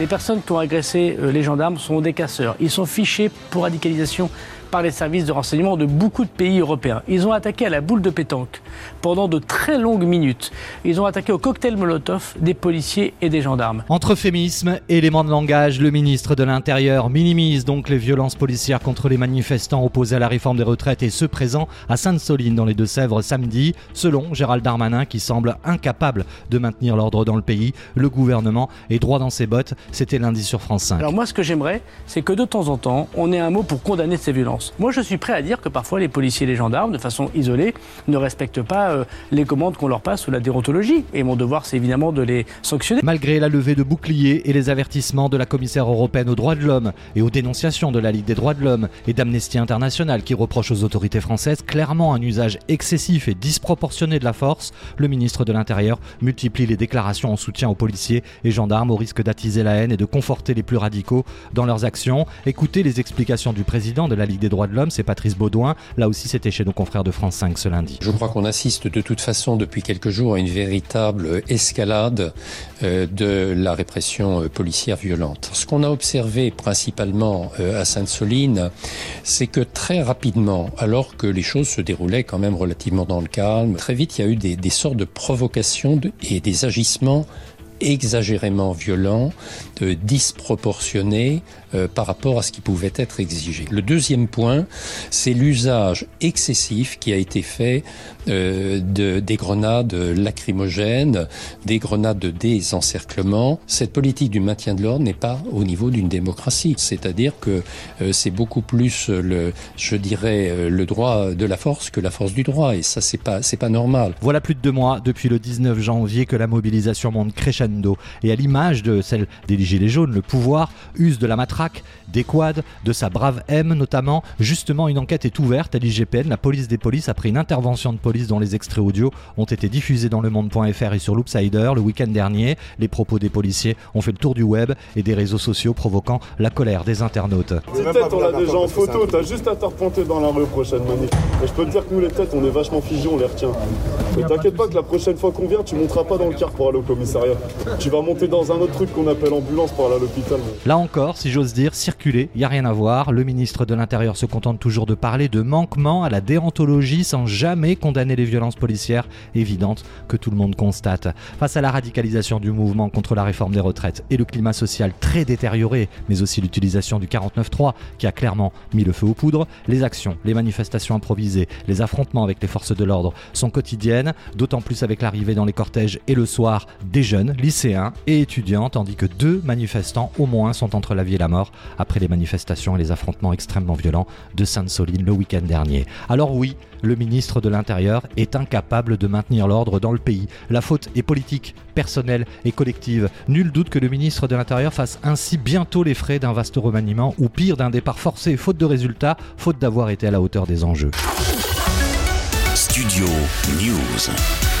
Les personnes qui ont agressé euh, les gendarmes sont des casseurs. Ils sont fichés pour radicalisation par les services de renseignement de beaucoup de pays européens. Ils ont attaqué à la boule de pétanque pendant de très longues minutes. Ils ont attaqué au cocktail Molotov des policiers et des gendarmes. Entre féminisme et éléments de langage, le ministre de l'Intérieur minimise donc les violences policières contre les manifestants opposés à la réforme des retraites et ceux présents à Sainte-Soline dans les Deux-Sèvres samedi. Selon Gérald Darmanin, qui semble incapable de maintenir l'ordre dans le pays, le gouvernement est droit dans ses bottes. C'était lundi sur France 5. Alors moi, ce que j'aimerais, c'est que de temps en temps, on ait un mot pour condamner ces violences. Moi, je suis prêt à dire que parfois les policiers et les gendarmes, de façon isolée, ne respectent pas euh, les commandes qu'on leur passe ou la déontologie. Et mon devoir, c'est évidemment de les sanctionner. Malgré la levée de boucliers et les avertissements de la commissaire européenne aux droits de l'homme et aux dénonciations de la Ligue des droits de l'homme et d'Amnesty International qui reproche aux autorités françaises clairement un usage excessif et disproportionné de la force, le ministre de l'Intérieur multiplie les déclarations en soutien aux policiers et gendarmes au risque d'attiser la haine et de conforter les plus radicaux dans leurs actions. Écoutez les explications du président de la Ligue des droits de l'homme, c'est Patrice Baudouin. Là aussi, c'était chez nos confrères de France 5 ce lundi. Je crois qu'on assiste de toute façon depuis quelques jours à une véritable escalade euh, de la répression euh, policière violente. Ce qu'on a observé principalement euh, à Sainte-Soline, c'est que très rapidement, alors que les choses se déroulaient quand même relativement dans le calme, très vite il y a eu des sortes de provocations et des agissements exagérément violents, disproportionnés euh, par rapport à ce qui pouvait être exigé. Le deuxième point, c'est l'usage excessif qui a été fait euh, de, des grenades lacrymogènes, des grenades de désencerclement. Cette politique du maintien de l'ordre n'est pas au niveau d'une démocratie. C'est-à-dire que euh, c'est beaucoup plus le, je dirais, le droit de la force que la force du droit. Et ça, c'est pas, c'est pas normal. Voilà plus de deux mois depuis le 19 janvier que la mobilisation monte crescendo. Et à l'image de celle des Gilets jaunes, le pouvoir use de la matraque, des quads, de sa brave M notamment. Justement, une enquête est ouverte à l'IGPN, la police des polices, après une intervention de police dont les extraits audio ont été diffusés dans le monde.fr et sur Loopsider le week-end dernier. Les propos des policiers ont fait le tour du web et des réseaux sociaux provoquant la colère des internautes. Ces têtes, on l'a déjà en photo, t'as juste à te repointer dans la rue prochaine manif. Et je peux te dire que nous les têtes, on est vachement figés, on les retient. Mais t'inquiète pas que la prochaine fois qu'on vient, tu monteras pas dans le car pour aller au commissariat. Tu vas monter dans un autre truc qu'on appelle ambulance pour aller à l'hôpital. Là encore, si j'ose dire, circuler, il y a rien à voir. Le ministre de l'Intérieur se contente toujours de parler de manquement à la déontologie sans jamais condamner les violences policières évidentes que tout le monde constate. Face à la radicalisation du mouvement contre la réforme des retraites et le climat social très détérioré, mais aussi l'utilisation du 49.3 qui a clairement mis le feu aux poudres, les actions, les manifestations improvisées, les affrontements avec les forces de l'ordre sont quotidiennes, d'autant plus avec l'arrivée dans les cortèges et le soir des jeunes, lycéens et étudiants, tandis que deux manifestants au moins sont entre la vie et la mort après les manifestations et les affrontements extrêmement violents de Sainte-Soline le week-end dernier. Alors oui, le ministre de l'Intérieur est incapable de maintenir l'ordre dans le pays. La faute est politique, personnelle et collective. Nul doute que le ministre de l'Intérieur fasse ainsi bientôt les frais d'un vaste remaniement ou pire d'un départ forcé, faute de résultats, faute d'avoir été à la hauteur des enjeux. Studio News.